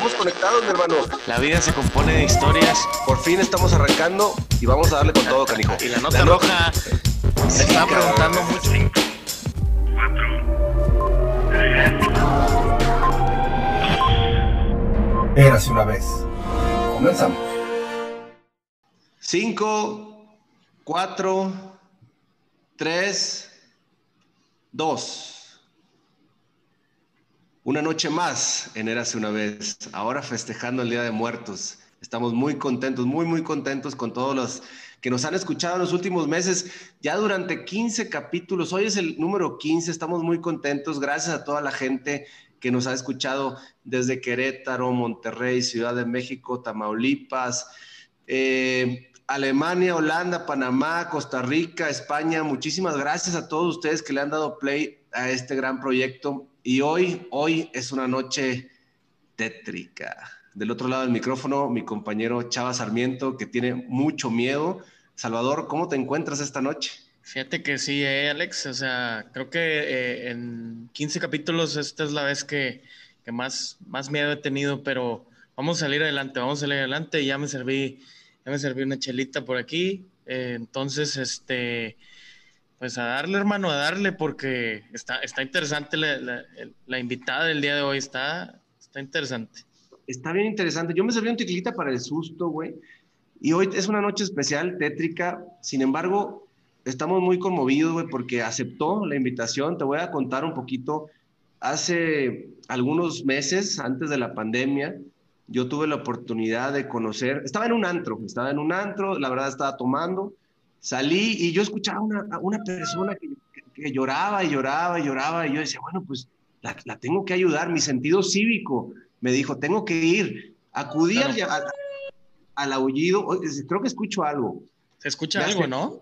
estamos conectados, mi hermano. La vida se compone de historias. Por fin estamos arrancando y vamos a darle con todo, canijo. Y la nota roja se está preguntando mucho. Érase una vez. Comenzamos. Cinco, cuatro, tres, dos. Una noche más en Érase una vez, ahora festejando el Día de Muertos. Estamos muy contentos, muy, muy contentos con todos los que nos han escuchado en los últimos meses, ya durante 15 capítulos. Hoy es el número 15, estamos muy contentos. Gracias a toda la gente que nos ha escuchado desde Querétaro, Monterrey, Ciudad de México, Tamaulipas, eh, Alemania, Holanda, Panamá, Costa Rica, España. Muchísimas gracias a todos ustedes que le han dado play a este gran proyecto. Y hoy, hoy es una noche tétrica. Del otro lado del micrófono, mi compañero Chava Sarmiento, que tiene mucho miedo. Salvador, ¿cómo te encuentras esta noche? Fíjate que sí, eh, Alex. O sea, creo que eh, en 15 capítulos esta es la vez que, más, más miedo he tenido, pero vamos a salir adelante, vamos a salir adelante. Ya me serví, me serví una chelita por aquí. Eh, entonces, este, pues a darle, hermano, a darle, porque está, está interesante la, invitada del día de hoy, está, está interesante. Está bien interesante. Yo me serví un tequilita para el susto, güey. Y hoy es una noche especial, tétrica. Sin embargo, estamos muy conmovidos, güey, porque aceptó la invitación. Te voy a contar un poquito. Hace algunos meses, antes de la pandemia, yo tuve la oportunidad de conocer, estaba en un antro, estaba en un antro, la verdad estaba tomando, salí y yo escuchaba una, una persona que, que, lloraba y lloraba y lloraba y yo decía, bueno, pues la, la, tengo que ayudar, mi sentido cívico me dijo, tengo que ir, acudí al, al, aullido, creo que escucho algo. Se escucha algo, ¿no?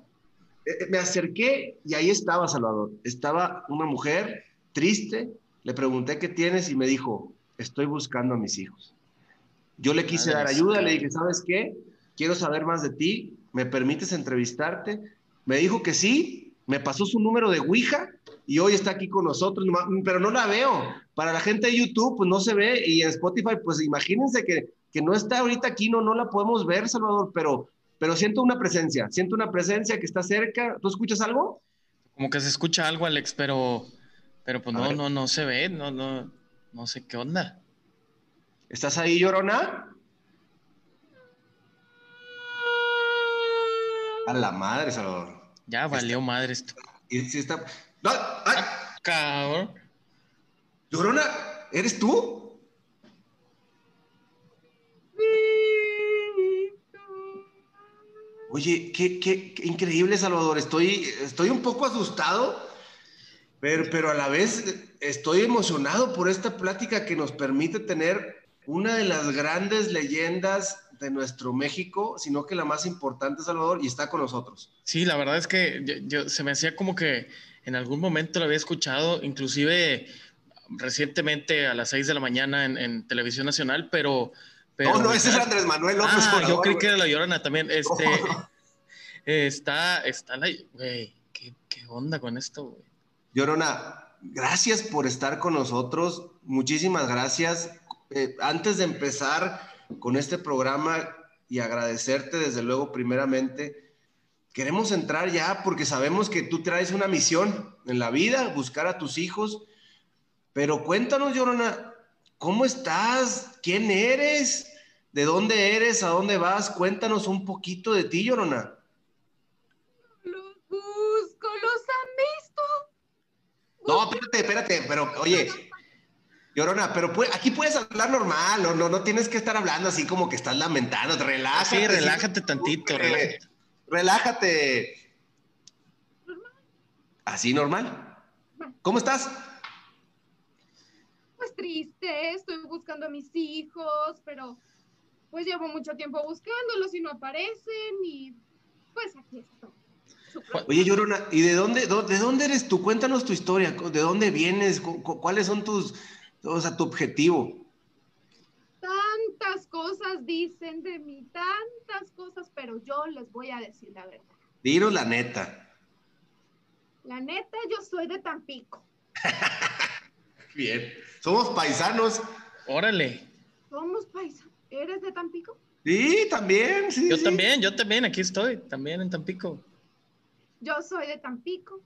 Eh, eh, me acerqué y ahí estaba Salvador, estaba una mujer triste, le pregunté qué tienes y me dijo, estoy buscando a mis hijos. Yo le quise dar ayuda, le dije, ¿sabes qué? Quiero saber más de ti, ¿me permites entrevistarte? Me dijo que sí, me pasó su número de Ouija y hoy está aquí con nosotros, pero no la veo. Para la gente de YouTube, pues no se ve y en Spotify, pues imagínense que, que no está ahorita aquí, no, no la podemos ver, Salvador, pero, pero siento una presencia, siento una presencia que está cerca. ¿Tú escuchas algo? Como que se escucha algo, Alex, pero, pero pues no, no, no se ve, no, no, no sé qué onda. ¿Estás ahí, Llorona? A la madre, Salvador. Ya valió madre esto. Y si está. ¡No! ¡Ay! Ah, cabrón. Llorona, ¿eres tú? Oye, qué, qué, qué, increíble, Salvador. Estoy, estoy un poco asustado, pero, pero a la vez estoy emocionado por esta plática que nos permite tener una de las grandes leyendas de nuestro México, sino que la más importante, Salvador, y está con nosotros. Sí, la verdad es que yo, se me hacía como que en algún momento lo había escuchado, inclusive recientemente a las 6 de la mañana en, Televisión Nacional, pero... pero no, no, ese es Andrés Manuel López. Ah, yo creí que era La Llorona también. Este, está, está la... Güey, ¿qué, ¿qué, onda con esto, güey? Llorona, gracias por estar con nosotros. Muchísimas gracias. Eh, antes de empezar con este programa y agradecerte desde luego primeramente. Queremos entrar ya porque sabemos que tú traes una misión en la vida, buscar a tus hijos. Pero cuéntanos, Llorona, ¿cómo estás? ¿Quién eres? ¿De dónde eres? ¿A dónde vas? Cuéntanos un poquito de ti, Llorona. Los busco, los han visto. No, espérate, espérate, pero oye, Llorona, pero aquí puedes hablar normal, no, no, no tienes que estar hablando así como que estás lamentando, relájate. Sí, relájate tantito, relájate. Relájate. ¿Así normal? ¿Cómo estás? Pues triste, estoy buscando a mis hijos, pero pues llevo mucho tiempo buscándolos y no aparecen y pues aquí estoy. Oye, Llorona, ¿y de dónde, de dónde eres tú? Cuéntanos tu historia, ¿de dónde vienes? ¿Cuáles son tus, o sea, tu objetivo. Tantas cosas dicen de mí, tantas cosas, pero yo les voy a decir la verdad. Dinos la neta. La neta, yo soy de Tampico. Bien. Somos paisanos. Órale. Somos paisa. ¿Eres de Tampico? Sí, también, sí. Yo sí. también, yo también, aquí estoy, también en Tampico. Yo soy de Tampico.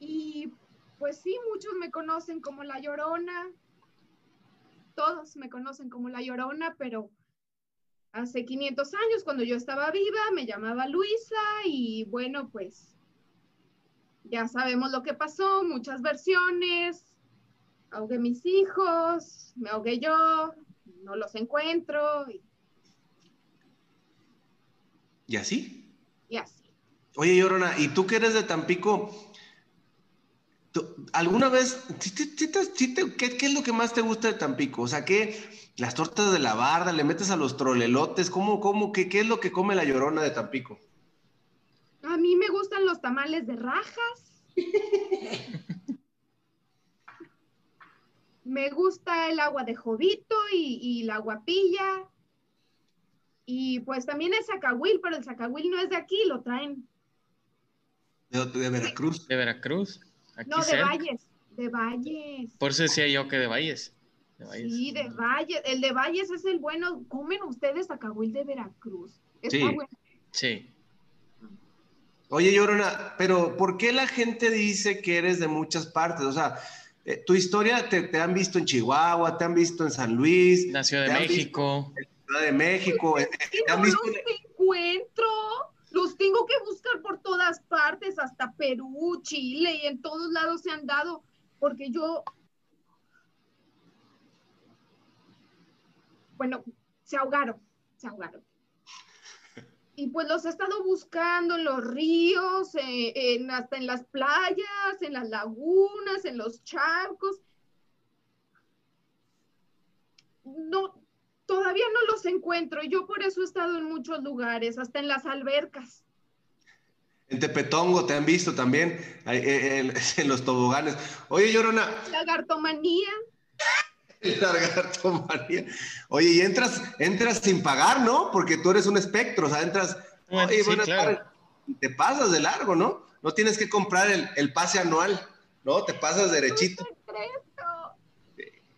Y pues sí, muchos me conocen como La Llorona. Todos me conocen como La Llorona, pero hace 500 años, cuando yo estaba viva, me llamaba Luisa y bueno, pues ya sabemos lo que pasó, muchas versiones. Ahogué mis hijos, me ahogué yo, no los encuentro y, ¿Y así? y así. Oye, Llorona, ¿y tú que eres de Tampico? ¿Alguna vez, qué, qué es lo que más te gusta de Tampico? O sea, ¿qué? Las tortas de la barda, le metes a los trolelotes, ¿cómo, cómo, qué, qué es lo que come la Llorona de Tampico? A mí me gustan los tamales de rajas. me gusta el agua de jovito y, y la guapilla. Y pues también el zacahuil, pero el zacahuil no es de aquí, lo traen. De, de Veracruz. De Veracruz. Aquí No, de cerca. Valles, de Valles. Por eso decía yo que de Valles. De Valles. Sí, de Valles. El de Valles es el bueno. ¿Comen ustedes zacahuil de Veracruz? Está Sí. bueno. Sí. Oye, Llorona, pero ¿por qué la gente dice que eres de muchas partes? O sea, eh, tu historia te, te han visto en Chihuahua, te han visto en San Luis, La Ciudad de México. en Ciudad de México, eh, te han visto encuentro. Los tengo que buscar por todas partes, hasta Perú, Chile y en todos lados se han dado, porque yo, bueno, se ahogaron, se ahogaron. Y pues los he estado buscando en los ríos, eh, hasta en las playas, en las lagunas, en los charcos. No, todavía no los encuentro. y Yo por eso he estado en muchos lugares, hasta en las albercas. En Tepetongo te han visto también, ahí, eh, en, en los toboganes. Oye, Llorona, Lagartomanía. lagarto María. Oye, y entras, entras sin pagar, ¿no? Porque tú eres un espectro, o sea, entras, Bueno, oye, sí, buenas claro. tardes, y te pasas de largo, ¿no? No tienes que comprar el, el pase anual, ¿no? Te pasas derechito.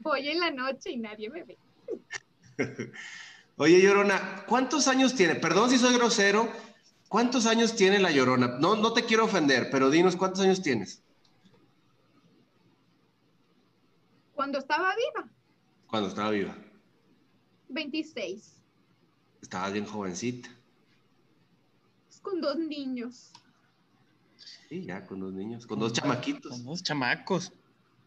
Voy en la noche y nadie me ve. Oye, Llorona, ¿cuántos años tiene? Perdón si soy grosero, ¿cuántos años tiene la Llorona? No, no te quiero ofender, pero dinos, ¿cuántos años tienes? Cuando estaba viva, Cuando estaba viva. 26. Estabas bien jovencita. Es con dos niños. Sí, ya, con dos niños, con dos chamaquitos. Con dos chamacos.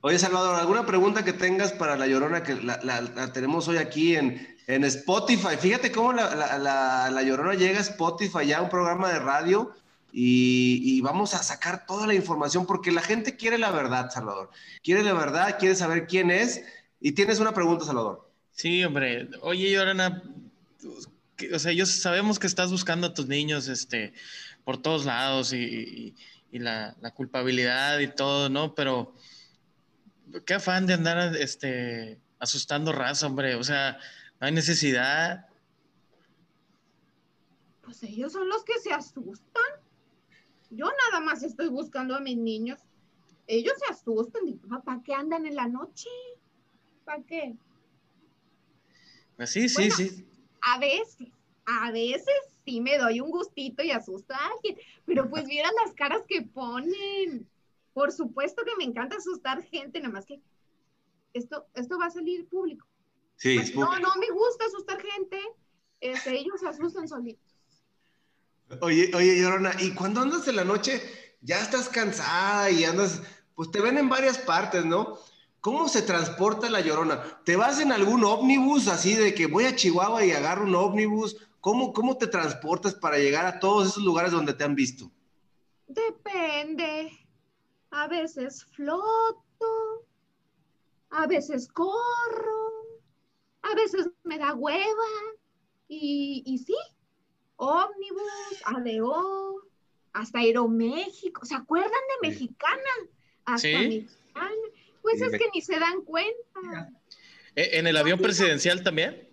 Oye, Salvador, ¿alguna pregunta que tengas para la Llorona que la, tenemos hoy aquí en, en Spotify? Fíjate cómo la, la- Llorona llega a Spotify, ya un programa de radio, y, y vamos a sacar toda la información porque la gente quiere la verdad, Salvador. Quiere la verdad, quiere saber quién es. Y tienes una pregunta, Salvador. Sí, hombre. Oye, Llorana, que- o sea, yo sabemos que estás buscando a tus niños, este, por todos lados y, y- y la, la culpabilidad y todo, ¿no? Pero qué afán de andar, este, asustando raza, hombre. O sea, no hay necesidad. Pues ellos son los que se asustan. Yo nada más estoy buscando a mis niños. Ellos se asustan. ¿Para qué andan en la noche? ¿Para qué? Pues sí, sí, Bueno. sí. A veces, a veces sí me doy un gustito y asusto a alguien, pero pues vieran las caras que ponen. Por supuesto que me encanta asustar gente, nada más que esto, esto va a salir público. Sí, Pues, no, no me gusta asustar gente. Este, ellos se asustan solitos. Oye, oye, Llorona, y cuando andas en la noche, ya estás cansada y andas, pues te ven en varias partes, ¿no? ¿Cómo se transporta la Llorona? ¿Te vas en algún ómnibus así de que voy a Chihuahua y agarro un ómnibus? ¿Cómo, cómo te transportas para llegar a todos esos lugares donde te han visto? Depende. A veces floto, a veces corro, a veces me da hueva. Y, y sí, ómnibus, ADO, hasta Aeroméxico. ¿Se acuerdan de. Mexicana? Hasta Sí. Mexicana. Pues Sí, es que ni se dan cuenta. ¿E- ¿En el avión presidencial también?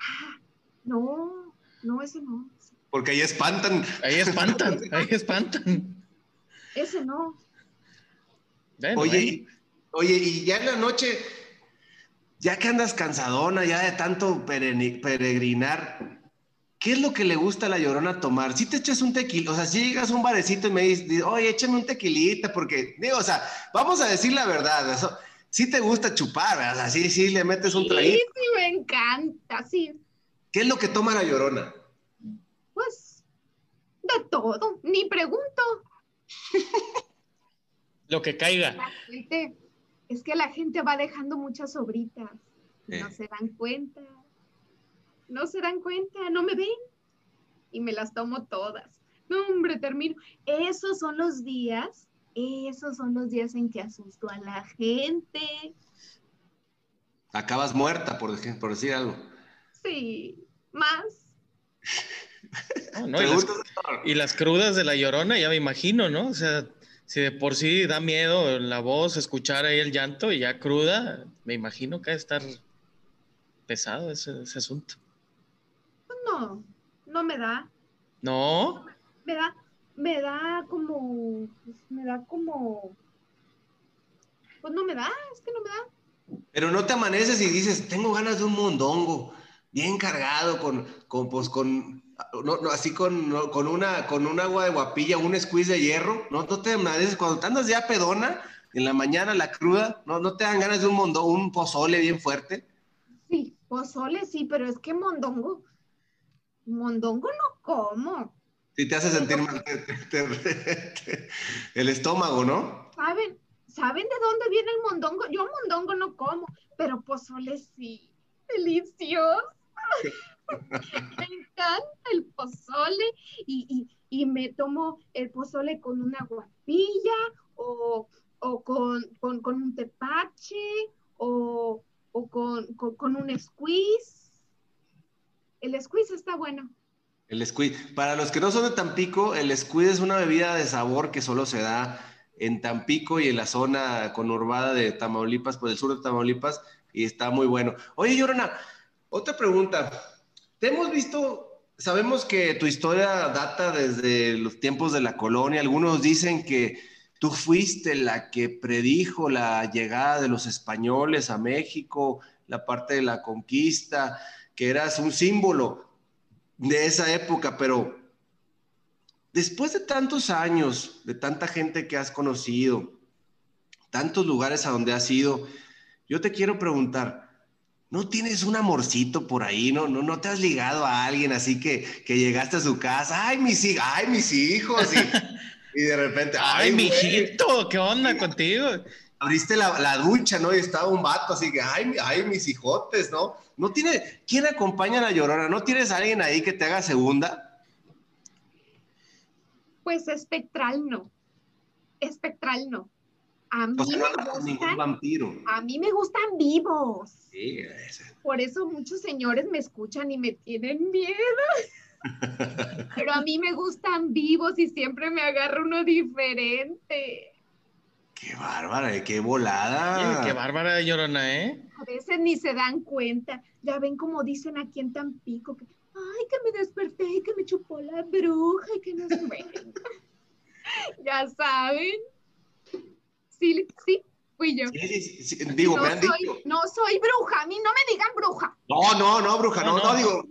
Ah, no, no, ese no. Porque ahí espantan. Ahí espantan, ahí espantan. Ese no. Bueno, Oye, y- oye, y ya en la noche, ya que andas cansadona, ya de tanto peregrinar, ¿qué es lo que le gusta a la llorona tomar? Si te echas un tequila, o sea, si llegas a un barecito y me dices, oye, échame un tequilita, porque, digo, o sea, vamos a decir la verdad, eso, sí te gusta chupar, o sea, sí, sí le metes un traguito. Sí, sí, me encanta, sí. ¿Qué es lo que toma la llorona? Pues, de todo, ni pregunto. lo que caiga es que la gente va dejando muchas sobritas. No se dan cuenta. No se dan cuenta, no me ven. Y me las tomo todas. No, hombre, termino. Esos son los días, esos son los días en que asusto a la gente. Acabas muerta, por, por decir algo. Sí, más. y, las, crudas de la llorona, ya me imagino, ¿no? O sea, si de por sí da miedo la voz, escuchar ahí el llanto y ya cruda, me imagino que va a estar pesado ese, asunto. Pues no, no me da. ¿No? Me da, me da como, pues me da como, pues no me da, es que no me da. Pero no te amaneces y dices, tengo ganas de un mondongo, bien cargado, con, con, pues, con no, no, así con, con, una, con un agua de guapilla, un squeeze de hierro, ¿no? No te cuando te andas ya pedona, en la mañana, la cruda, ¿no, no te dan ganas de un mondo, un pozole bien fuerte? Sí, pozole sí, pero es que mondongo, mondongo no como. Sí, te hace sentir mal el estómago, ¿no? ¿Saben? ¿Saben de dónde viene el mondongo? Yo mondongo no como, pero pozole sí. Delicioso. Me encanta el pozole y, me tomo el pozole con una guapilla o, con, un tepache o, con, un squeeze. El squeeze está bueno. El squeeze. Para los que no son de Tampico, el squeeze es una bebida de sabor que solo se da en Tampico y en la zona conurbada de Tamaulipas, por el sur de Tamaulipas, y está muy bueno. Oye, Llorona, otra pregunta. Te hemos visto, sabemos que tu historia data desde los tiempos de la colonia. Algunos dicen que tú fuiste la que predijo la llegada de los españoles a México, la parte de la conquista, que eras un símbolo de esa época, pero después de tantos años, de tanta gente que has conocido, tantos lugares a donde has ido, yo te quiero preguntar, ¿No tienes un amorcito por ahí? ¿No, no, no te has ligado a alguien así que, que llegaste a su casa? ¡Ay, mis, ay, mis hijos! Y, de repente, ¡ay, ¡Ay mijito! ¿Qué onda contigo? Abriste la, la, ducha, ¿no? Y estaba un vato así que, ¡ay, ay, mis hijotes! ¿no? ¿No tiene, ¿Quién acompaña a la llorona? ¿No tienes alguien ahí que te haga segunda? Pues espectral no. Espectral no. A mí, me gustan, vampiro. a mí me gustan vivos. Sí, Por eso muchos señores me escuchan y me tienen miedo. Pero a mí me gustan vivos y siempre me agarro uno diferente. Qué bárbara, qué volada. qué bárbara de llorona, ¿eh? A veces ni se dan cuenta. Ya ven como dicen aquí en Tampico que, ay, que me desperté y que me chupó la bruja y que no se ya saben sí, sí, fui yo. Sí, sí, digo, no me han soy, dicho. No soy bruja, a mí no me digan bruja. No, no, no, bruja, no, no, digo,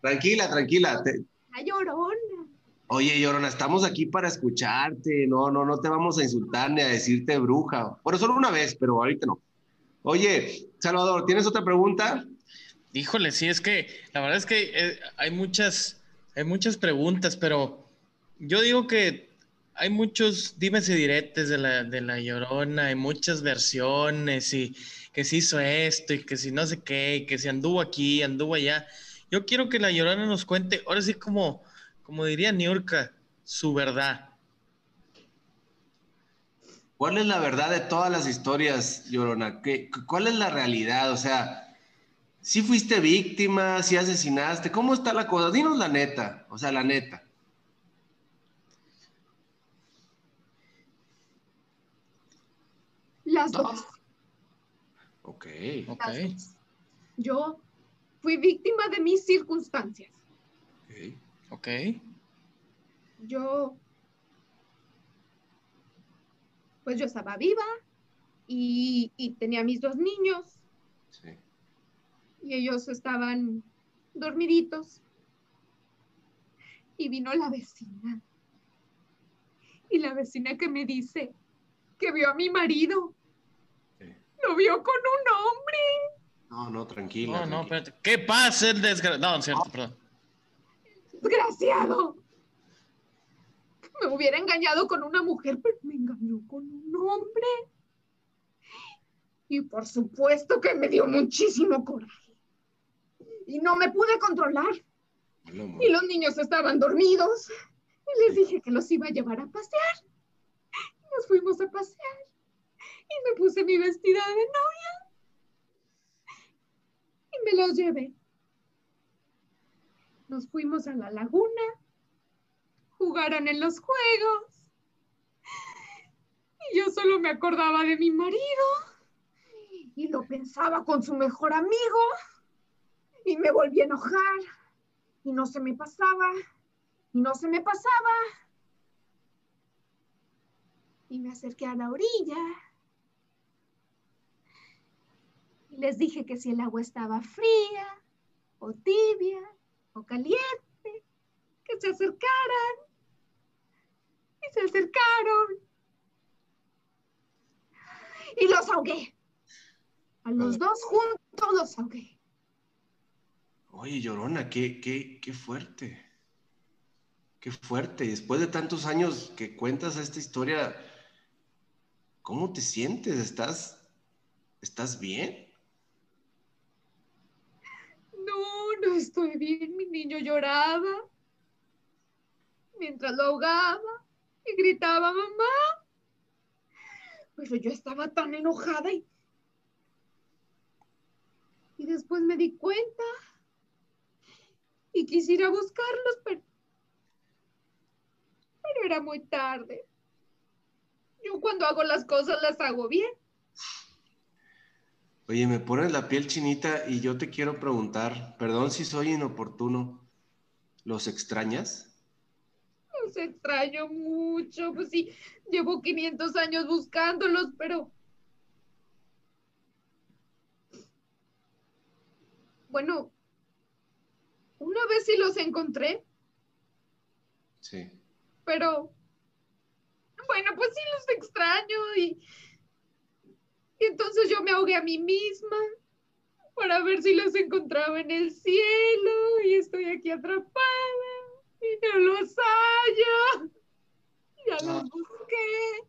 tranquila, tranquila. La llorona. Oye, Llorona, estamos aquí para escucharte, no, no, no te vamos a insultar ni a decirte bruja. Bueno, solo una vez, pero ahorita no. Oye, Salvador, ¿tienes otra pregunta? Híjole, sí, es que la verdad es que eh, hay muchas, hay muchas preguntas, pero yo digo que hay muchos dimes y diretes de la, de la Llorona, hay muchas versiones y que se hizo esto y que si no sé qué, y que si anduvo aquí, anduvo allá. Yo quiero que la Llorona nos cuente, ahora sí como, como diría Niurka, su verdad. ¿Cuál es la verdad de todas las historias, Llorona? ¿Qué, ¿Cuál es la realidad? O sea, si fuiste víctima, si asesinaste, ¿cómo está la cosa? Dinos la neta, o sea, la neta. Las dos. Ok. okay. Yo fui víctima de mis circunstancias. Ok. Ok. Yo, pues yo estaba viva y, tenía mis dos niños. Sí. y ellos estaban dormiditos. Y vino la vecina. Y la vecina que me dice que vio a mi marido. Lo vio con un hombre. No, no, tranquila. No, no, espérate. ¿Qué pasa el desgraciado? No, cierto, perdón. Desgraciado. Me hubiera engañado con una mujer, pero me engañó con un hombre. Y por supuesto que me dio muchísimo coraje. Y no me pude controlar. Y los niños estaban dormidos. Y les dije que los iba a llevar a pasear. Y nos fuimos a pasear. Y me puse mi vestida de novia. Y me los llevé. Nos fuimos a la laguna. Jugaron en los juegos. Y yo solo me acordaba de mi marido. Y lo pensaba con su mejor amigo. Y me volví a enojar. Y no se me pasaba. Y no se me pasaba. Y me acerqué a la orilla. Y les dije que si el agua estaba fría o tibia o caliente, que se acercaran. Y se acercaron. Y los ahogué. A los dos juntos los ahogué. Oye, Llorona, qué, qué, qué fuerte. Qué fuerte. Después de tantos años que cuentas esta historia, ¿cómo te sientes? ¿Estás, estás bien? No, estoy bien. Mi niño lloraba mientras lo ahogaba y gritaba mamá. Pero yo estaba tan enojada y, y después me di cuenta y quisiera buscarlos, pero pero era muy tarde. Yo cuando hago las cosas las hago bien. Oye, me pones la piel chinita y yo te quiero preguntar, perdón si soy inoportuno, ¿los extrañas? Los extraño mucho, pues sí, llevo 500 años buscándolos, pero... Bueno, una vez sí los encontré. Sí pero bueno, pues sí los extraño y, y entonces yo me ahogué a mí misma para ver si los encontraba en el cielo y estoy aquí atrapada y no los hallo. Ya los busqué.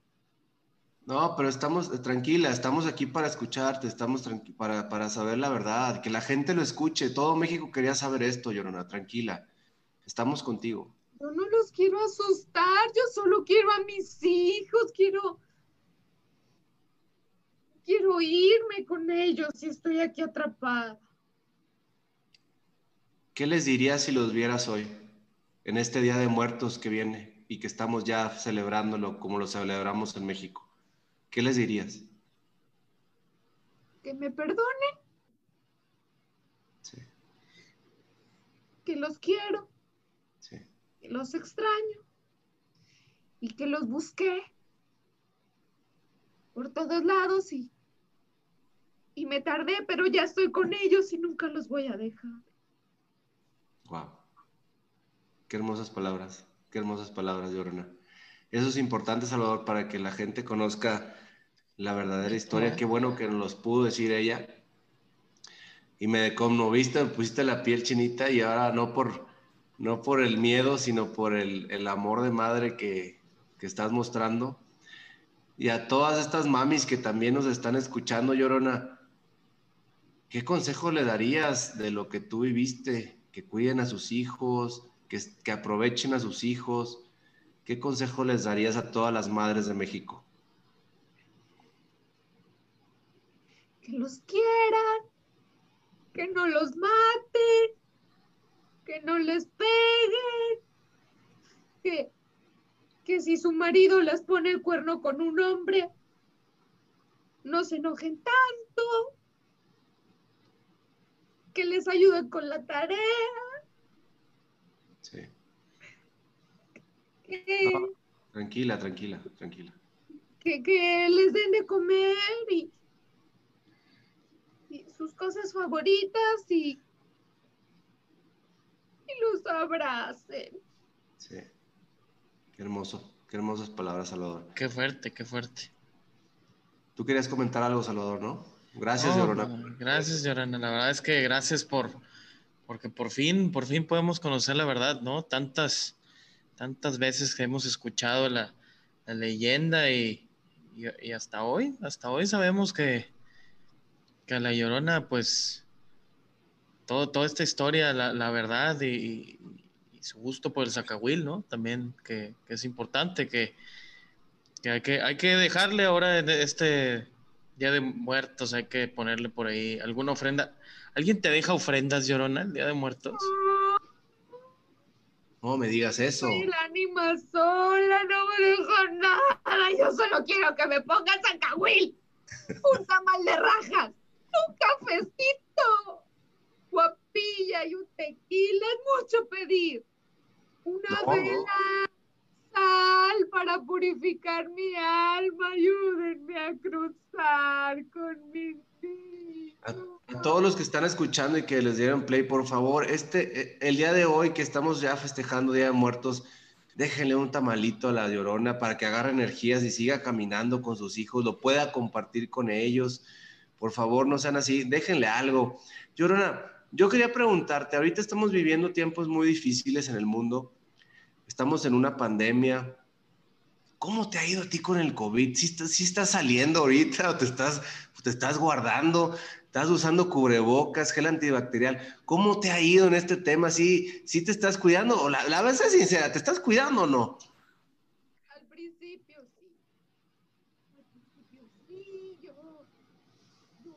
No, pero estamos, tranquila, estamos aquí para escucharte, estamos para, para saber la verdad, que la gente lo escuche. Todo México quería saber esto, Llorona, tranquila. Estamos contigo. Yo no los quiero asustar, yo solo quiero a mis hijos, quiero... Quiero irme con ellos y estoy aquí atrapada. ¿Qué les dirías si los vieras hoy, en este Día de Muertos que viene y que estamos ya celebrándolo como lo celebramos en México? ¿Qué les dirías? Que me perdonen. Sí. Que los quiero que los extraño y que los busqué por todos lados y, y me tardé, pero ya estoy con ellos y nunca los voy a dejar. Wow. Qué hermosas palabras, qué hermosas palabras, Llorona. Eso es importante, Salvador, para que la gente conozca la verdadera historia. Qué bueno que nos los pudo decir ella. Y me conmoviste, me pusiste la piel chinita y ahora no por, no por el miedo, sino por el, amor de madre que, estás mostrando. Y a todas estas mamis que también nos están escuchando, Llorona, ¿qué consejo le darías de lo que tú viviste? Que cuiden a sus hijos, que, aprovechen a sus hijos. ¿Qué consejo les darías a todas las madres de México? Que los quieran, que no los maten, que no les peguen, que, que si su marido les pone el cuerno con un hombre, no se enojen tanto, que les ayuden con la tarea. Sí. tranquila, tranquila, tranquila. Que, que, les den de comer y, sus cosas favoritas y, y los abracen. Sí. Qué hermoso, qué hermosas palabras, Salvador. Qué fuerte, qué fuerte. Tú querías comentar algo, Salvador, ¿no? Gracias, Llorona. Gracias, Llorona. La verdad es que gracias por, porque por fin, por fin podemos conocer la verdad, ¿no? Tantas, tantas veces que hemos escuchado la, leyenda y, hasta hoy, hasta hoy sabemos que, que la Llorona, pues, todo, toda esta historia, la, verdad y, su gusto por el Zacahuil, ¿no? También que, es importante, que, hay que hay que dejarle ahora este Día de Muertos, hay que ponerle por ahí alguna ofrenda. ¿Alguien te deja ofrendas, Llorona, el Día de Muertos? No me digas eso. Soy la anima sola, no me dejo nada. Yo solo quiero que me pongas a Cahuil. Un tamal de rajas, un cafecito, guapilla y un tequila. Es mucho pedir. Una vela, para purificar mi alma. Ayúdenme a cruzar con mi a todos los que están escuchando y que les dieron play, por favor, este, eh, el día de hoy que estamos ya festejando Día de Muertos, déjenle un tamalito a la Llorona para que agarre energías y siga caminando con sus hijos, lo pueda compartir con ellos. Por favor, no sean así, déjenle algo. Llorona, yo quería preguntarte, ahorita estamos viviendo tiempos muy difíciles en el mundo, estamos en una pandemia. ¿Cómo te ha ido a ti con el COVID? ¿Si estás, estás saliendo ahorita o te estás, te estás guardando? estás usando cubrebocas, gel antibacterial. ¿Cómo te ha ido en este tema? ¿Sí, sí te estás cuidando? O la, la verdad es sincera, ¿te estás cuidando o no? Al principio sí. Al principio sí, yo,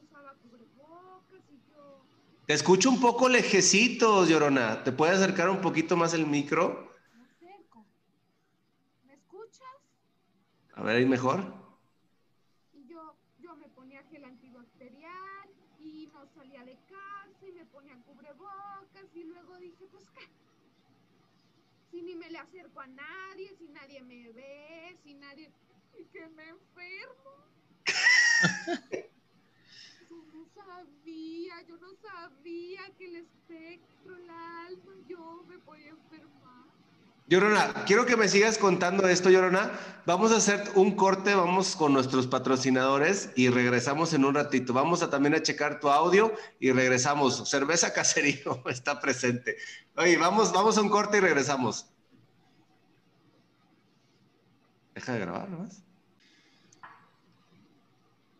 usaba cubrebocas y yo... Te escucho un poco lejecito, Llorona. ¿Te puedes acercar un poquito más el micro? Me acerco. ¿Me escuchas? A ver, ¿ahí mejor? si ni me le acerco a nadie, si nadie me ve, si nadie... y que me enfermo. yo no sabía, yo no sabía que el espectro, el alma, yo me podía enfermar. Llorona, quiero que me sigas contando esto, Llorona. Vamos a hacer un corte, vamos con nuestros patrocinadores y regresamos en un ratito. Vamos a también a checar tu audio y regresamos. Cerveza Caserío está presente. Oye, vamos, vamos a un corte y regresamos. Deja de grabar, ¿no?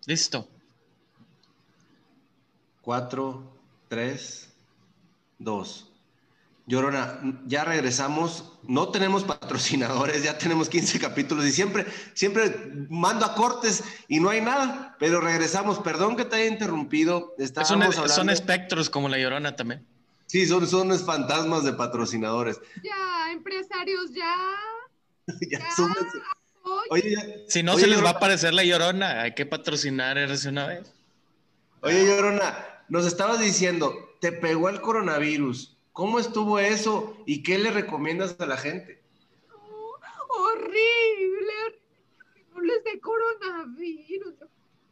Listo. Cuatro, tres, dos. Llorona, ya regresamos. No tenemos patrocinadores, ya tenemos 15 capítulos y siempre, siempre mando a cortes y no hay nada, pero regresamos. Perdón que te haya interrumpido. Son, son espectros como la Llorona también. Sí, son, son fantasmas de patrocinadores. Ya, empresarios, ya. ya, Oye, si no se les va a aparecer la llorona, hay que patrocinar RC una vez. Oye, llorona, nos estabas diciendo, te pegó el coronavirus. ¿Cómo estuvo eso y qué le recomiendas a la gente? horrible, horrible de coronavirus.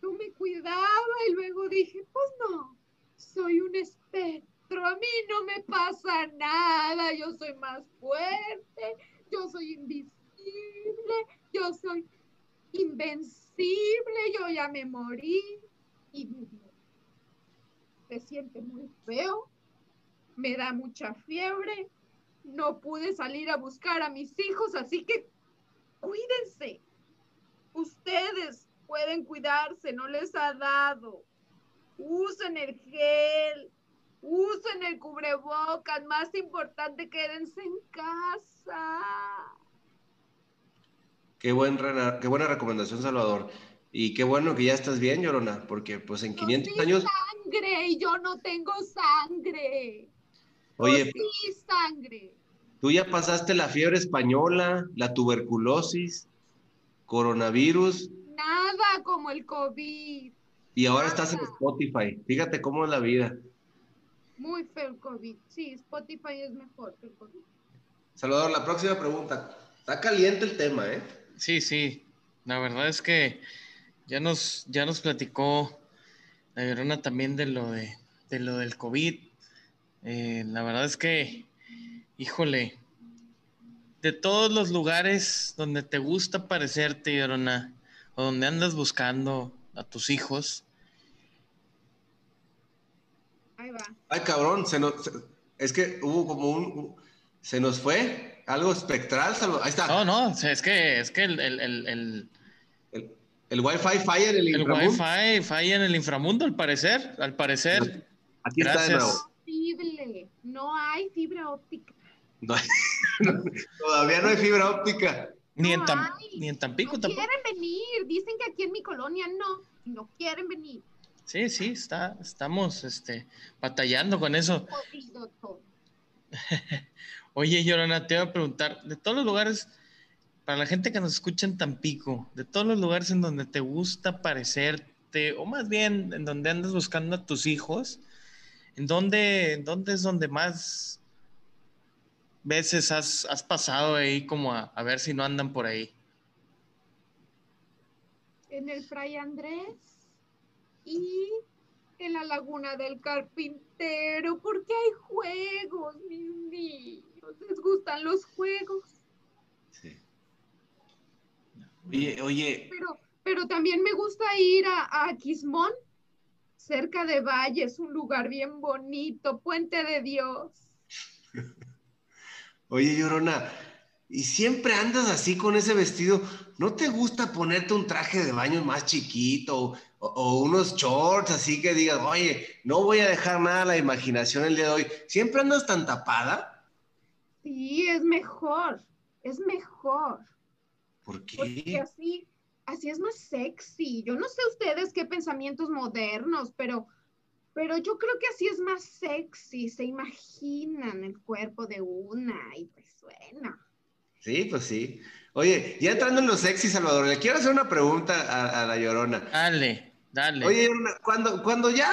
Yo me cuidaba y luego dije, pues no, soy un espectro a mí no me pasa nada, yo soy más fuerte, yo soy invisible, yo soy invencible, yo ya me morí y Se siente muy feo, me da mucha fiebre, no pude salir a buscar a mis hijos, así que cuídense. Ustedes pueden cuidarse, no les ha dado. Usen el gel, usen el cubrebocas, más importante, quédense en casa. Qué, buen, qué buena recomendación, Salvador. Y qué bueno que ya estás bien, Llorona, porque pues en 500 años... sangre y yo no tengo sangre. Oye, sangre. Tú ya pasaste la fiebre española, la tuberculosis, coronavirus. Nada como el COVID. Y ahora estás en Spotify. Fíjate cómo es la vida. Muy feo el COVID. Sí, Spotify es mejor que el COVID. Salvador, la próxima pregunta. Está caliente el tema, ¿eh? Sí, sí. La verdad es que ya nos, ya nos platicó la Llorona también de lo, de, lo del COVID. Eh, la verdad es que, híjole, de todos los lugares donde te gusta parecerte, Llorona, o donde andas buscando a tus hijos. Ahí va. Ay, cabrón, se nos, es que hubo como un, se nos fue algo espectral. Ahí está. No, no, es que, es que el, el, el, el, el Wi-Fi falla en el inframundo. El Wi-Fi falla en el inframundo, al parecer. Al parecer. Aquí está de nuevo. No hay fibra óptica. todavía no hay fibra óptica. Ni, en, ni en Tampico no quieren venir. Dicen que aquí en mi colonia no. No quieren venir. Sí, sí, está, estamos este, batallando con eso. Oye, Yorana, te iba a preguntar, de todos los lugares, para la gente que nos escucha en Tampico, de todos los lugares en donde te gusta parecerte, o más bien en donde andas buscando a tus hijos, ¿en dónde, dónde es donde más veces has, pasado ahí como a, a, ver si no andan por ahí? En el Fray Andrés y en la Laguna del Carpintero, porque hay juegos, mis niños. ¿Les gustan los juegos? Sí. Oye, oye. Pero, pero también me gusta ir a, a Quismón, cerca de Valle, es un lugar bien bonito, Puente de Dios. Oye, Llorona, y siempre andas así con ese vestido. ¿No te gusta ponerte un traje de baño más chiquito o, unos shorts así que digas, oye, no voy a dejar nada a la imaginación el día de hoy? ¿Siempre andas tan tapada? Sí, es mejor, es mejor. ¿Por qué? Porque así, así es más sexy. Yo no sé ustedes qué pensamientos modernos, pero pero yo creo que así es más sexy, se imaginan el cuerpo de una y pues suena. Sí, pues sí. Oye, ya entrando en lo sexy, Salvador, le quiero hacer una pregunta a, la Llorona. Dale, dale. Oye, cuando, cuando ya,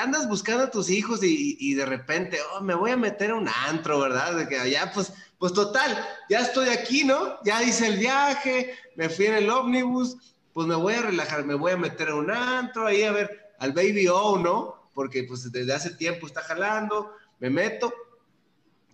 andas buscando a tus hijos y, de repente, oh, me voy a meter a un antro, ¿verdad? De que allá, pues, pues total, ya estoy aquí, ¿no? Ya hice el viaje, me fui en el ómnibus, pues me voy a relajar, me voy a meter a un antro, ahí a ver al Baby O, ¿no? Porque pues desde hace tiempo está jalando, me meto.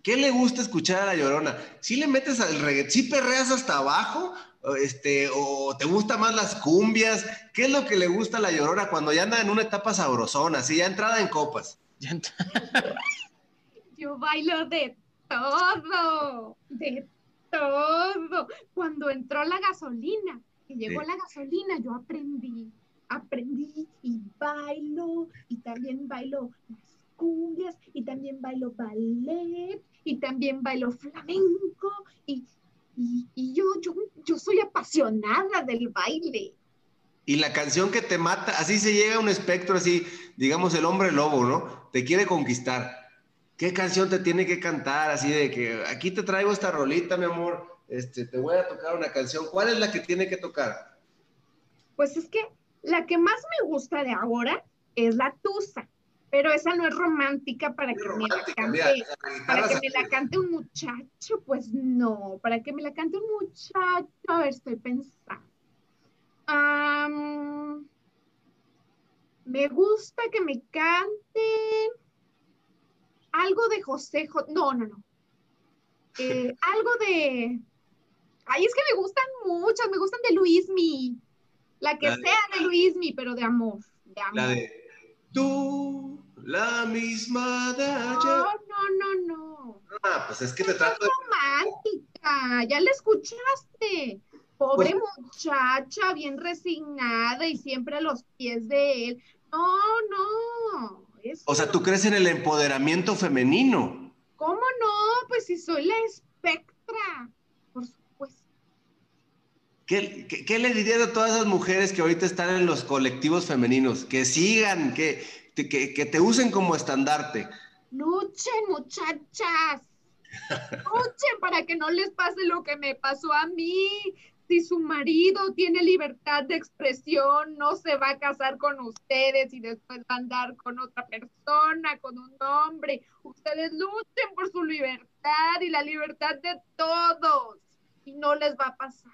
¿Qué le gusta escuchar a la llorona? ¿Sí le metes al reggaetón? ¿Sí perreas hasta abajo? Este, ¿O te gustan más las cumbias? ¿Qué es lo que le gusta a la llorona cuando ya anda en una etapa sabrosona, así ya entrada en copas? Yo bailo de todo, de todo. Cuando entró la gasolina, y llegó la gasolina, yo aprendí aprendí y bailo y también bailo las cumbias y también bailo ballet y también bailo flamenco y, y, yo, yo, yo soy apasionada del baile. Y la canción que te mata, así se llega a un espectro así, digamos el hombre lobo, ¿no? Te quiere conquistar. ¿Qué canción te tiene que cantar? Así de que aquí te traigo esta rolita, mi amor, este, te voy a tocar una canción. ¿Cuál es la que tiene que tocar? Pues es que la que más me gusta de ahora es la Tusa, pero esa no es romántica para que me la cante, para que me la cante un muchacho, pues no, para que me la cante un muchacho, a ver, estoy pensando. me gusta que me cante algo de José, no, no, no. Eh, algo de, ay, es que me gustan muchas, me gustan de Luismi. La que sea de Luismi, pero de amor, de amor. La de tú, la misma de ayer. No, no, no, no. Ah, pues es que te trato de... romántica, ya la escuchaste. Pobre pues muchacha, bien resignada y siempre a los pies de él. No, no. O sea, ¿tú crees en el empoderamiento femenino? ¿Cómo no? Pues si soy la espectra. ¿Qué, le dirías a todas esas mujeres que ahorita están en los colectivos femeninos? Que sigan, que, que, te usen como estandarte. Luchen, muchachas. Luchen para que no les pase lo que me pasó a mí. Si su marido tiene libertad de expresión, no se va a casar con ustedes y después va a andar con otra persona, con un hombre. Ustedes luchen por su libertad y la libertad de todos. Y no les va a pasar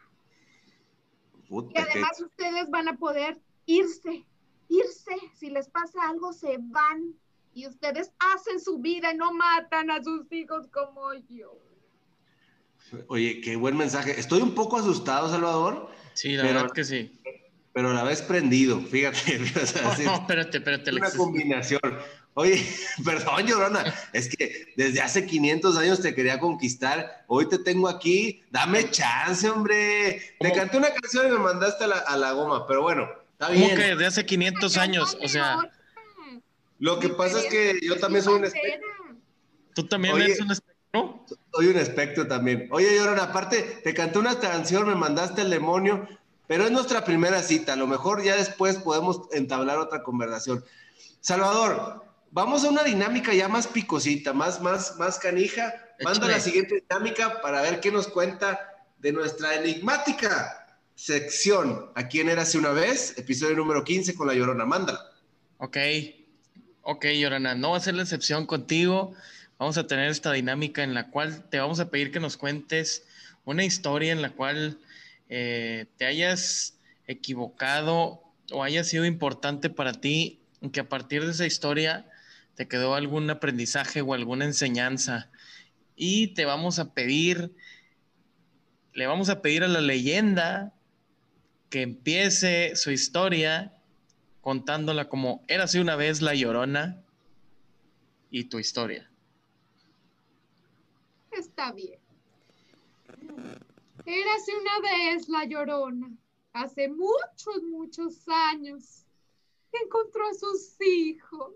y además ustedes van a poder irse irse, si les pasa algo, se van y ustedes hacen su vida y no matan a sus hijos como yo. Oye, qué buen mensaje. Estoy un poco asustado, Salvador. Sí, la verdad que sí. Pero a la vez prendido, fíjate. no, espérate, espérate. Una combinación. Oye, perdón, Llorona, es que desde hace 500 años te quería conquistar. Hoy te tengo aquí. Dame chance, hombre. Te canté una canción y me mandaste a la, goma, pero bueno, está bien. ¿Cómo que desde hace 500 años? O sea. Lo que pasa es que yo también soy un. ¿Tú también eres un espectro? Soy un espectro también. Oye, Llorona, aparte, te canté una canción, me mandaste el demonio, pero es nuestra primera cita. A lo mejor ya después podemos entablar otra conversación. Salvador, vamos a una dinámica ya más picosita, más, más, más canija. Manda la siguiente dinámica para ver qué nos cuenta de nuestra enigmática sección. ¿A quién era hace una vez? Episodio número 15 con la Llorona. Mándala. Ok. Ok, Llorona, no va a ser la excepción contigo. Vamos a tener esta dinámica en la cual te vamos a pedir que nos cuentes una historia en la cual eh, te hayas equivocado o haya sido importante para ti, que a partir de esa historia te quedó algún aprendizaje o alguna enseñanza. Y te vamos a pedir, le vamos a pedir a la leyenda que empiece su historia contándola como érase una vez la llorona y tu historia. Está bien. Érase una vez la llorona, hace muchos, muchos años. Encontró a sus hijos.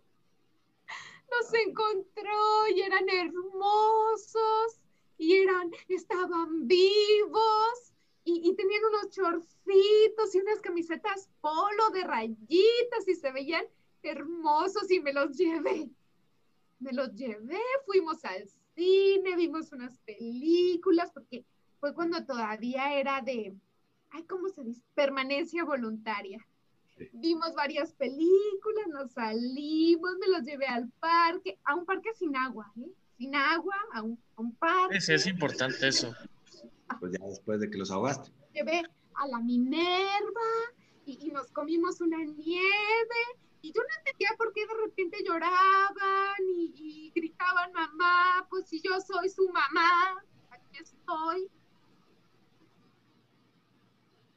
Los encontró y eran hermosos y eran, estaban vivos y, tenían unos chorcitos y unas camisetas polo de rayitas y se veían hermosos y me los llevé. Me los llevé, fuimos al cine, vimos unas películas, porque fue cuando todavía era de, ay, ¿cómo se dice? Permanencia voluntaria. Vimos varias películas, nos salimos, me los llevé al parque, a un parque sin agua, ¿eh? Sin agua, a un, a un parque. Sí, es importante eso pues ya después de que los ahogaste. Llevé a la Minerva y, nos comimos una nieve y yo no entendía por qué de repente lloraban y, gritaban mamá, pues si yo soy su mamá, aquí estoy.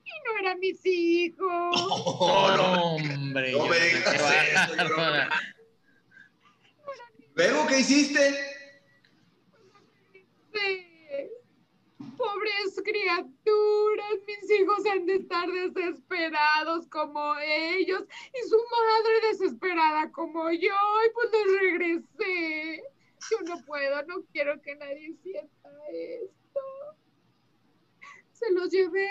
Y no eran mis hijos. Oh, hombre. No me digas eso, ¿Luego qué hiciste? Sí pobres criaturas, mis hijos han de estar desesperados como ellos y su madre desesperada como yo y pues los regresé. Yo no puedo, no quiero que nadie sienta esto. Se los llevé,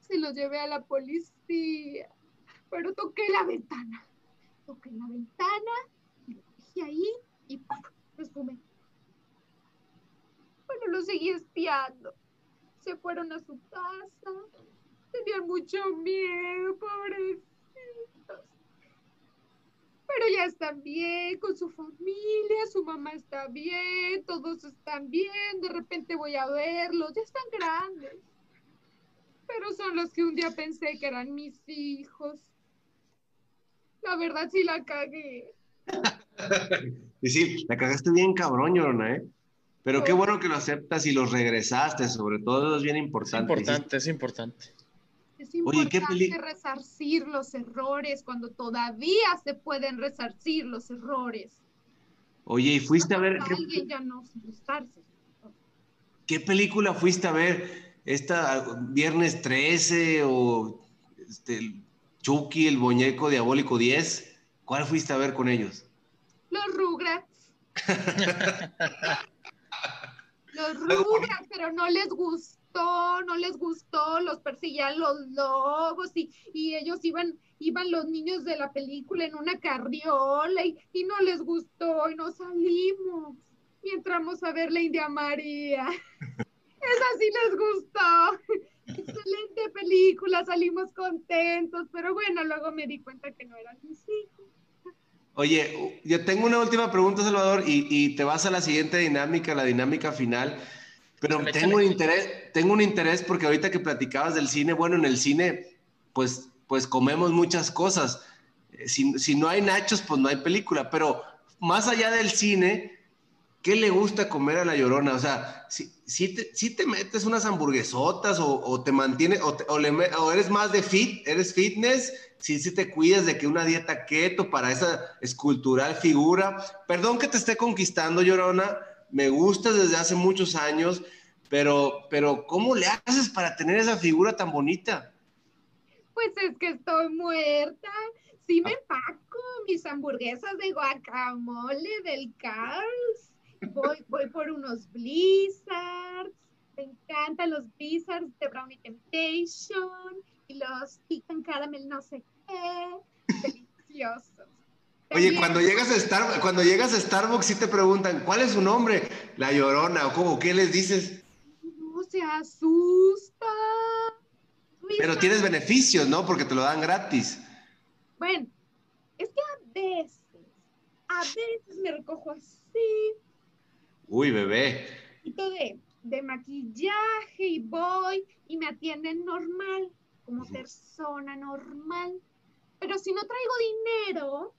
se los llevé a la policía, pero toqué la ventana, toqué la ventana y lo dejé ahí y ¡pum! los fumé. Bueno, lo seguí espiando. Se fueron a su casa. Tenían mucho miedo, pobrecitos. Pero ya están bien con su familia, su mamá está bien, todos están bien. De repente voy a verlos, ya están grandes. Pero son los que un día pensé que eran mis hijos. La verdad sí la cagué. y sí, la cagaste bien cabrón, Llorona, ¿eh? Pero qué bueno que lo aceptas y los regresaste, sobre todo es bien importante. Es importante, es importante. Es importante resarcir los errores cuando todavía se pueden resarcir los errores. Oye, y fuiste a ver... Alguien ya no ¿Qué película fuiste a ver? ¿Esta Viernes 13 o este, Chucky, el muñeco diabólico 10? ¿Cuál fuiste a ver con ellos? Los Rugrats. Los Rugrats, pero no les gustó, no les gustó, los perseguían los lobos y, y ellos iban, iban los niños de la película en una carriola y, y no les gustó y no salimos y entramos a ver la India María. Esa sí les gustó. Excelente película, salimos contentos, pero bueno, luego me di cuenta que no eran mis hijos. Oye, yo tengo una última pregunta, Salvador, y, te vas a la siguiente dinámica, la dinámica final. Pero tengo un interés, tengo un interés porque ahorita que platicabas del cine, bueno, en el cine, pues, pues comemos muchas cosas. si, si no hay nachos, pues no hay película, pero más allá del cine, ¿qué le gusta comer a la llorona? O sea, si, si, te, si te, metes unas hamburguesotas o, o te mantienes, o, te, o, le, o, eres más de fit, eres fitness, si, si te cuidas de que una dieta keto para esa escultural figura. Perdón que te esté conquistando, llorona, me gustas desde hace muchos años, pero, pero ¿cómo le haces para tener esa figura tan bonita? Pues es que estoy muerta. Sí me empaco mis hamburguesas de guacamole del Carl's voy, voy por unos blizzards, me encantan los blizzards de Brownie Temptation y los chicken caramel no sé qué, deliciosos. Oye, cuando llegas a Star, cuando llegas a Starbucks sí te preguntan, ¿cuál es su nombre? La Llorona o cómo, ¿qué les dices? No se asusta. Pero tienes beneficios, ¿no? Porque te lo dan gratis. Bueno, es que a veces, a veces me recojo así, Uy, bebé. De, de maquillaje y voy y me atienden normal, como persona normal. Pero si no traigo dinero,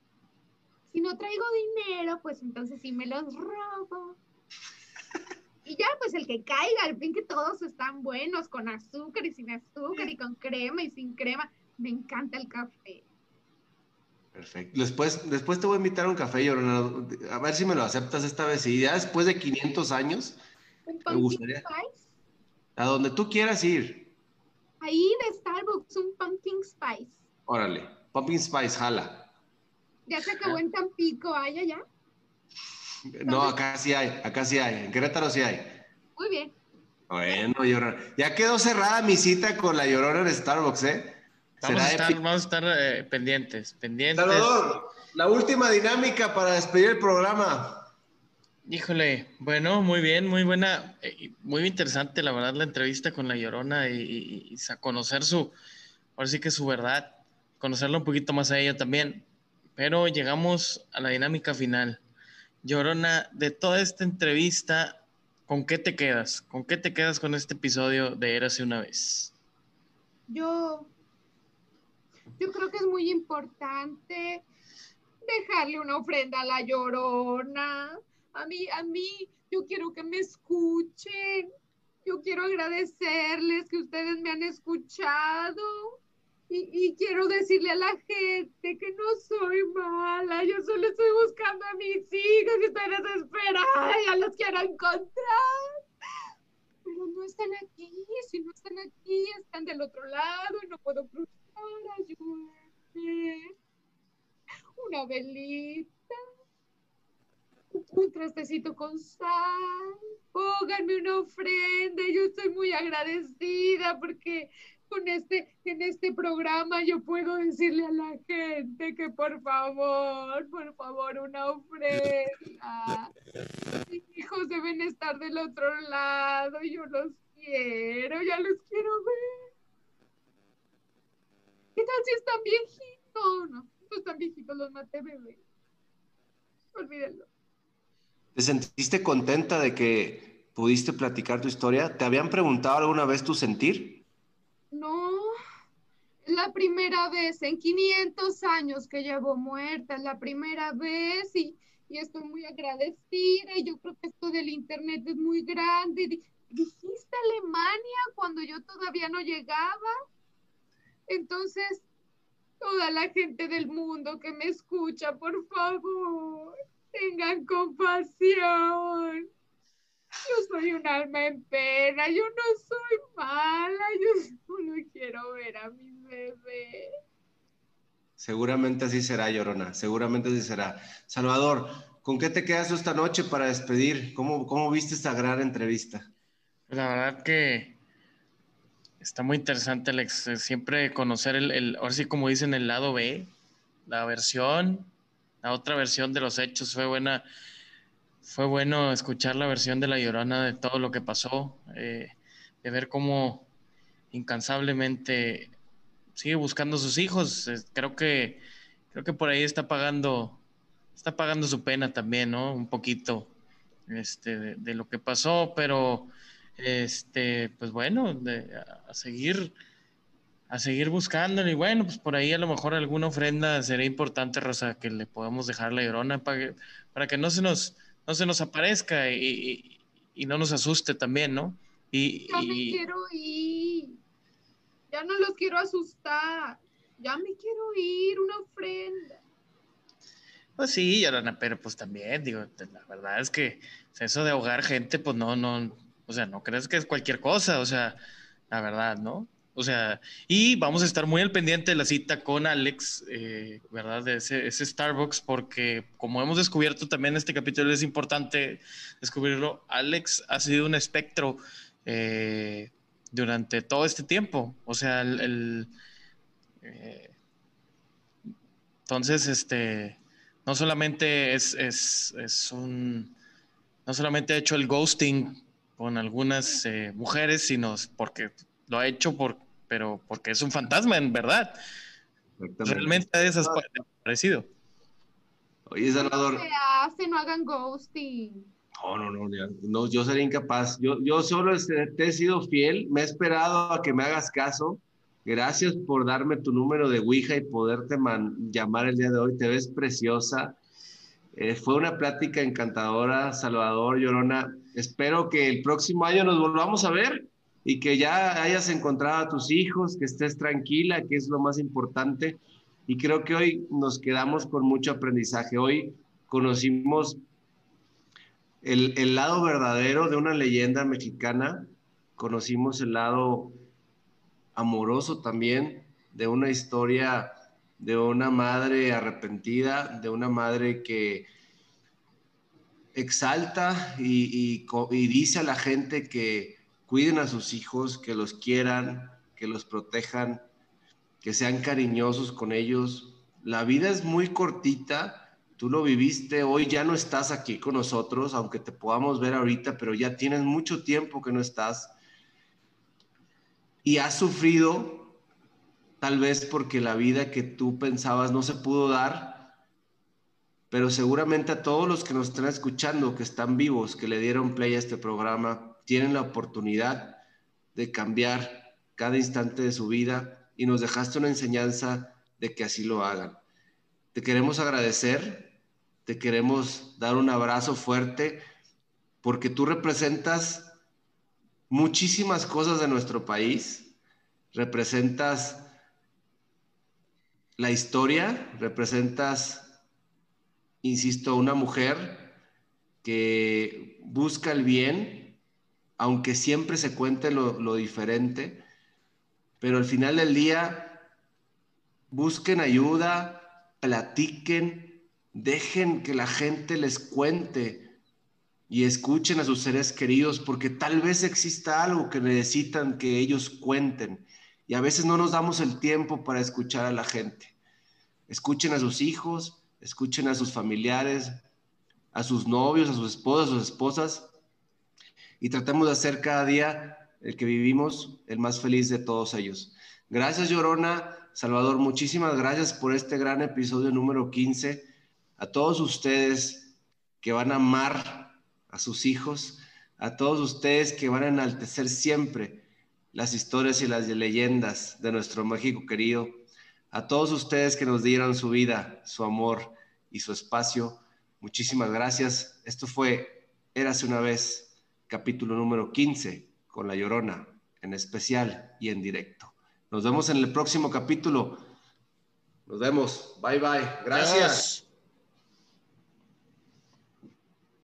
si no traigo dinero, pues entonces sí me los robo. Y ya, pues el que caiga, al fin que todos están buenos, con azúcar y sin azúcar, y con crema y sin crema. Me encanta el café. Perfecto. Después, después te voy a invitar a un café, Llorona. A ver si me lo aceptas esta vez. Y ya después de 500 años, ¿Un me gustaría. Spice? A donde tú quieras ir. Ahí de Starbucks, un pumpkin spice. Órale, pumpkin spice, jala. Ya se acabó en Tampico, ¿hay allá? No, acá sí hay, acá sí hay. En Querétaro sí hay. Muy bien. Bueno, Llorona. Ya quedó cerrada mi cita con la Llorona en Starbucks, ¿eh? Vamos a estar, vamos a estar eh, pendientes, pendientes. Salvador, la última dinámica para despedir el programa. Híjole, bueno, muy bien, muy buena, eh, muy interesante la verdad la entrevista con la Llorona y, y, y, a conocer su, ahora sí que su verdad, conocerla un poquito más a ella también. Pero llegamos a la dinámica final. Llorona, de toda esta entrevista, ¿con qué te quedas? ¿Con qué te quedas con este episodio de Érase una vez? Yo yo creo que es muy importante dejarle una ofrenda a la llorona. A mí, a mí, yo quiero que me escuchen. Yo quiero agradecerles que ustedes me han escuchado. Y, y, quiero decirle a la gente que no soy mala. Yo solo estoy buscando a mis hijos y estoy desesperada. Ya los quiero encontrar. Pero no están aquí. Si no están aquí, están del otro lado y no puedo cruzar ayúdame. Una velita, un trastecito con sal, pónganme una ofrenda. Yo estoy muy agradecida porque con este, en este programa yo puedo decirle a la gente que por favor, por favor, una ofrenda. Mis hijos deben estar del otro lado, yo los quiero, ya los quiero ver. ¿Qué tal si están viejitos? No, no están viejitos, los maté bebé. Olvídenlo. ¿Te sentiste contenta de que pudiste platicar tu historia? ¿Te habían preguntado alguna vez tu sentir? No, la primera vez en 500 años que llevo muerta, la primera vez y, y estoy muy agradecida y yo creo que esto del internet es muy grande. Dijiste Alemania cuando yo todavía no llegaba. Entonces, toda la gente del mundo que me escucha, por favor, tengan compasión. Yo soy un alma en pena, yo no soy mala, yo solo quiero ver a mi bebé. Seguramente así será, Llorona, seguramente así será. Salvador, ¿con qué te quedas esta noche para despedir? ¿Cómo, cómo viste esta gran entrevista? La verdad que Está muy interesante, Alex. Siempre conocer el, ahora sí como dicen, el lado B, la versión, la otra versión de los hechos. Fue buena, fue bueno escuchar la versión de la llorona de todo lo que pasó, eh, de ver cómo incansablemente sigue buscando a sus hijos. Creo que, creo que por ahí está pagando, está pagando su pena también, ¿no? Un poquito este, de lo que pasó, pero este, pues bueno, de, a seguir a seguir buscándolo. Y bueno, pues por ahí a lo mejor alguna ofrenda sería importante, Rosa, que le podamos dejar la llorona para que, para que no, se nos, no se nos aparezca y, no nos asuste también, ¿no? Y, ya me quiero ir. Ya no los quiero asustar. Ya me quiero ir, una ofrenda. Pues sí, Llorona, pero pues también, digo, la verdad es que eso de ahogar gente, pues no, no, o sea, no crees que es cualquier cosa, o sea, la verdad, ¿no? O sea, y vamos a estar muy al pendiente de la cita con Alex, eh, ¿verdad? De ese, Starbucks, porque como hemos descubierto también en este capítulo, es importante descubrirlo. Alex ha sido un espectro eh, durante todo este tiempo. O sea, el. Eh, entonces, este. No solamente es, es, es, un. No solamente ha hecho el ghosting con algunas mujeres, sino porque lo ha hecho por, pero porque es un fantasma en verdad. Realmente ha desaparecido. Oye, Salvador. ¿Qué hace? No hagan ghosting. No, no, no, no, yo sería incapaz. Yo, yo solo te he sido fiel, me he esperado a que me hagas caso. Gracias por darme tu número de Ouija y poderte llamar el día de hoy. Te ves preciosa. Eh, fue una plática encantadora, Salvador, Llorona. Espero que el próximo año nos volvamos a ver y que ya hayas encontrado a tus hijos, que estés tranquila, que es lo más importante. Y creo que hoy nos quedamos con mucho aprendizaje. Hoy conocimos el, el lado verdadero de una leyenda mexicana, conocimos el lado amoroso también de una historia de una madre arrepentida, de una madre que exalta y, dice a la gente que cuiden a sus hijos, que los quieran, que los protejan, que sean cariñosos con ellos. La vida es muy cortita, tú lo viviste, hoy ya no estás aquí con nosotros, aunque te podamos ver ahorita, pero ya tienes mucho tiempo que no estás. Y has sufrido, tal vez porque la vida que tú pensabas no se pudo dar, pero seguramente a todos los que nos están escuchando, que están vivos, que le dieron play a este programa, tienen la oportunidad de cambiar cada instante de su vida y nos dejaste una enseñanza de que así lo hagan. Te queremos agradecer, te queremos dar un abrazo fuerte porque tú representas muchísimas cosas de nuestro país, representas la historia, representas, insisto, una mujer que busca el bien aunque siempre se cuente lo, diferente, pero al final del día busquen ayuda, platiquen, dejen que la gente les cuente y escuchen a sus seres queridos, porque tal vez exista algo que necesitan que ellos cuenten. Y a veces no nos damos el tiempo para escuchar a la gente. Escuchen a sus hijos, escuchen a sus familiares, a sus novios, a sus esposas, a sus esposas, y tratemos de hacer cada día el que vivimos el más feliz de todos ellos. Gracias, Llorona. Salvador, muchísimas gracias por este gran episodio número 15. A todos ustedes que van a amar a sus hijos, a todos ustedes que van a enaltecer siempre las historias y las leyendas de nuestro México querido, a todos ustedes que nos dieron su vida, su amor y su espacio, muchísimas gracias. Esto fue Érase una vez capítulo número 15 con La Llorona, en especial y en directo. Nos vemos en el próximo capítulo. Nos vemos. Bye bye. Gracias.